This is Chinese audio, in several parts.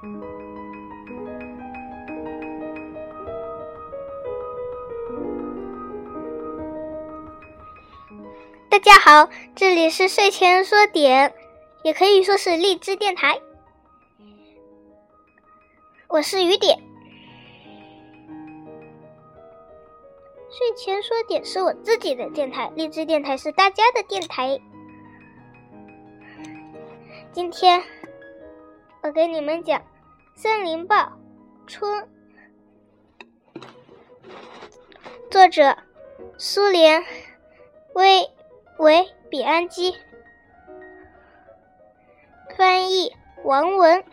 大家好，这里是睡前说点，也可以说是荔枝电台。我是雨点。睡前说点是我自己的电台，荔枝电台是大家的电台。今天我给你们讲《森林报春》，作者苏联威。维比安基，翻译王文。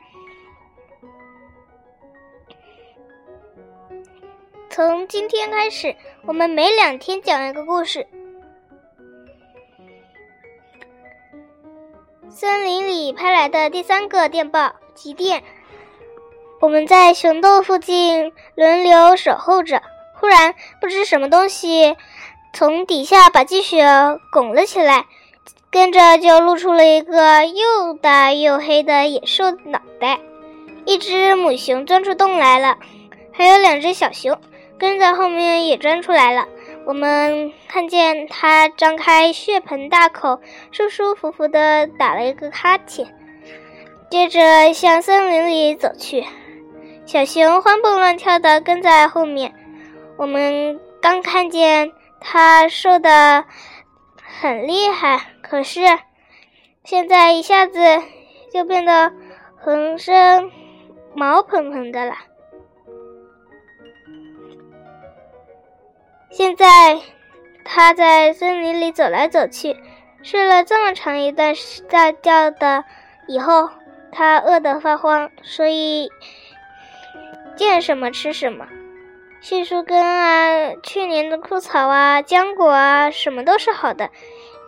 从今天开始，我们每两天讲一个故事。森林里拍来的第三个电报，急电。我们在熊洞附近轮流守候着，忽然不知什么东西。从底下把积雪拱了起来，跟着就露出了一个又大又黑的野兽脑袋。一只母熊钻出洞来了，还有两只小熊跟在后面也钻出来了。我们看见它张开血盆大口，舒舒服服地打了一个哈欠，接着向森林里走去。小熊欢蹦乱跳地跟在后面。我们刚看见。他瘦的很厉害，可是现在一下子就变得浑身毛蓬蓬的了。现在他在森林里走来走去，睡了这么长一段大觉的以后，他饿得发慌，所以见什么吃什么。杏树根啊，去年的枯草啊，浆果啊，什么都是好的。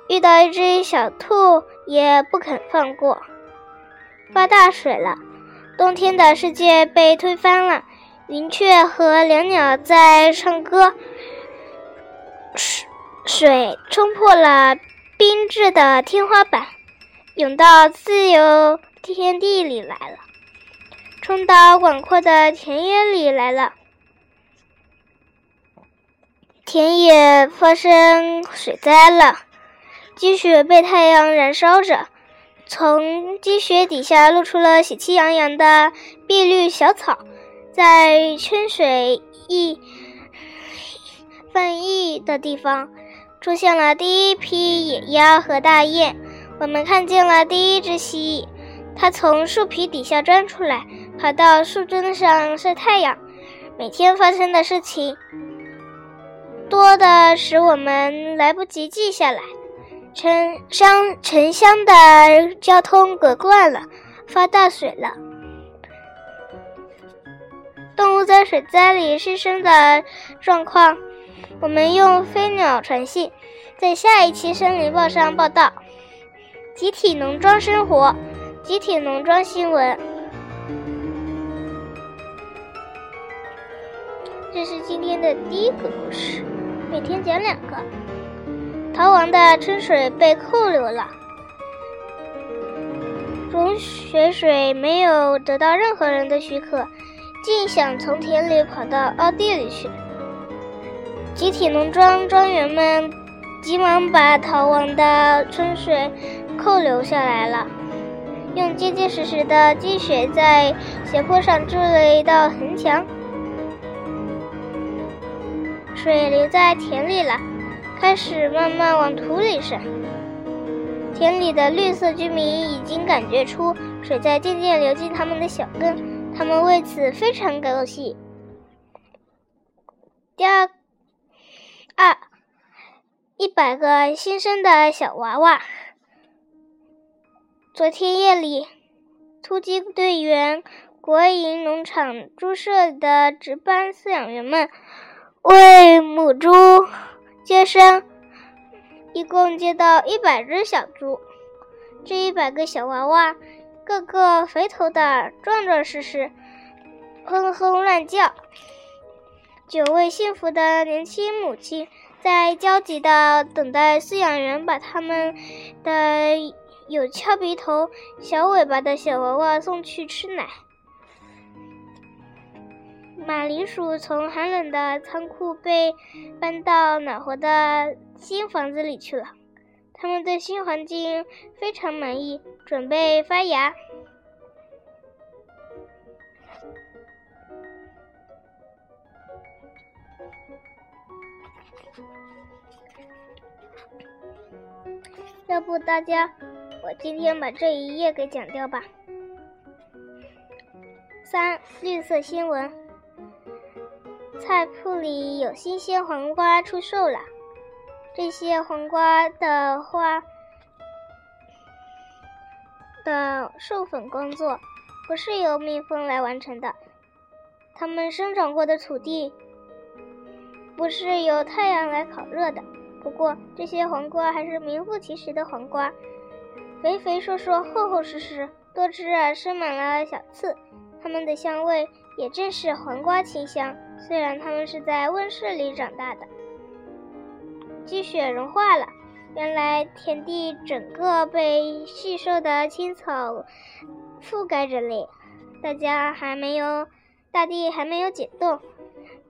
遇到一只小兔，也不肯放过。发大水了，冬天的世界被推翻了。云雀和两鸟在唱歌。水水冲破了冰质的天花板，涌到自由天地里来了，冲到广阔的田野里来了。田野发生水灾了，积雪被太阳燃烧着，从积雪底下露出了喜气洋洋的碧绿小草。在春水溢泛溢的地方，出现了第一批野鸭和大雁。我们看见了第一只蜥蜴，它从树皮底下钻出来，跑到树墩上晒太阳。每天发生的事情。多的使我们来不及记下来。城乡城乡的交通隔断了，发大水了，动物在水灾里失声的状况，我们用飞鸟传信，在下一期《森林报》上报道。集体农庄生活，集体农庄新闻。这是今天的第一个故事。每天讲两个。逃亡的春水被扣留了。融雪水没有得到任何人的许可，竟想从田里跑到凹地里去。集体农庄庄园们急忙把逃亡的春水后留下来了，用结结实实的积雪在斜坡上筑了一道横墙。水流在田里了，开始慢慢往土里渗。田里的绿色居民已经感觉出水在渐渐流进他们的小根，他们为此非常高兴。第二，二，一百个新生的小娃娃。昨天夜里，突击队员、国营农场猪舍的值班饲养员们。为母猪接生，一共接到一百只小猪。这一百个小娃娃，个个肥头大耳、壮壮实实，哼哼乱叫。九位幸福的年轻母亲在焦急地等待饲养员把他们的有翘鼻头、小尾巴的小娃娃送去吃奶。马铃薯从寒冷的仓库被搬到暖和的新房子里去了。他们对新环境非常满意，准备发芽。要不大家，我今天把这一页给讲掉吧。三绿色新闻：菜铺里有新鲜黄瓜出售了。这些黄瓜的花的授粉工作不是由蜜蜂来完成的，它们生长过的土地不是由太阳来烤热的。不过，这些黄瓜还是名副其实的黄瓜，肥肥硕硕、厚厚实实，多汁儿生满了小刺。它们的香味也正是黄瓜清香。虽然它们是在温室里长大的，积雪融化了，原来田地整个被细瘦的青草覆盖着嘞。大家还没有，大地还没有解冻，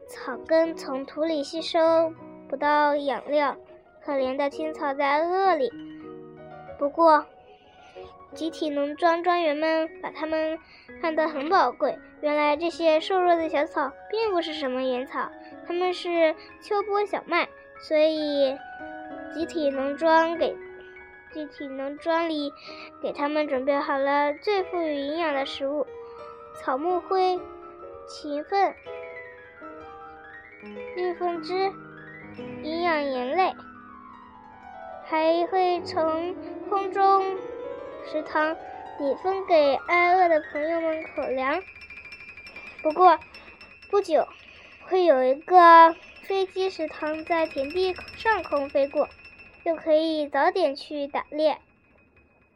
草根从土里吸收不到养料。可怜的青草在饿里，不过集体农庄庄园们把它们看得很宝贵。原来这些瘦弱的小草并不是什么野草，它们是秋播小麦，所以集体农庄给集体农庄里给它们准备好了最富于营养的食物：草木灰、禽粪、蜜蜂汁、营养盐类。还会从空中食堂里分给挨饿的朋友们口粮。不过，不久会有一个飞机食堂在田地上空飞过，就可以早点去打猎。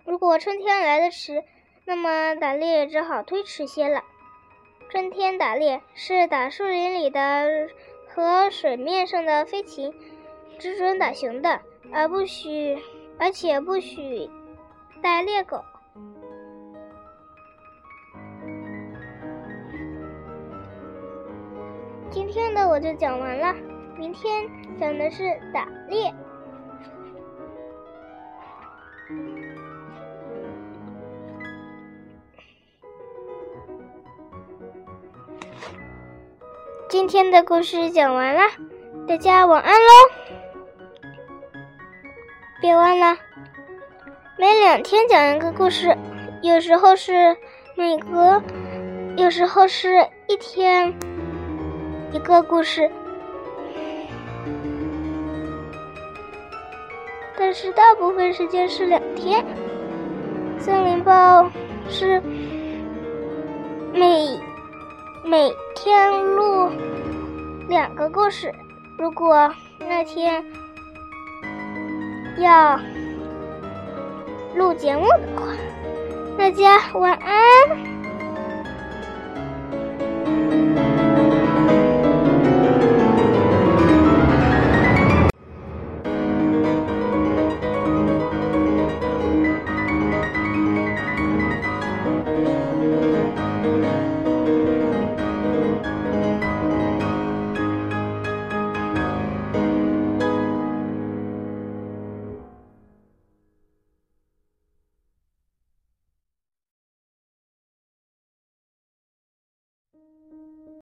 如果春天来得迟，那么打猎只好推迟些了。春天打猎是打树林里的和水面上的飞禽，只准打雄的。而不许，而且不许带猎狗。今天的我就讲完了，明天讲的是打猎。今天的故事讲完了，大家晚安喽。别忘了，每两天讲一个故事，有时候是每隔，有时候是一天一个故事，但是大部分时间是两天。森林报是每每天录两个故事，如果那天。要录节目的话，大家晚安。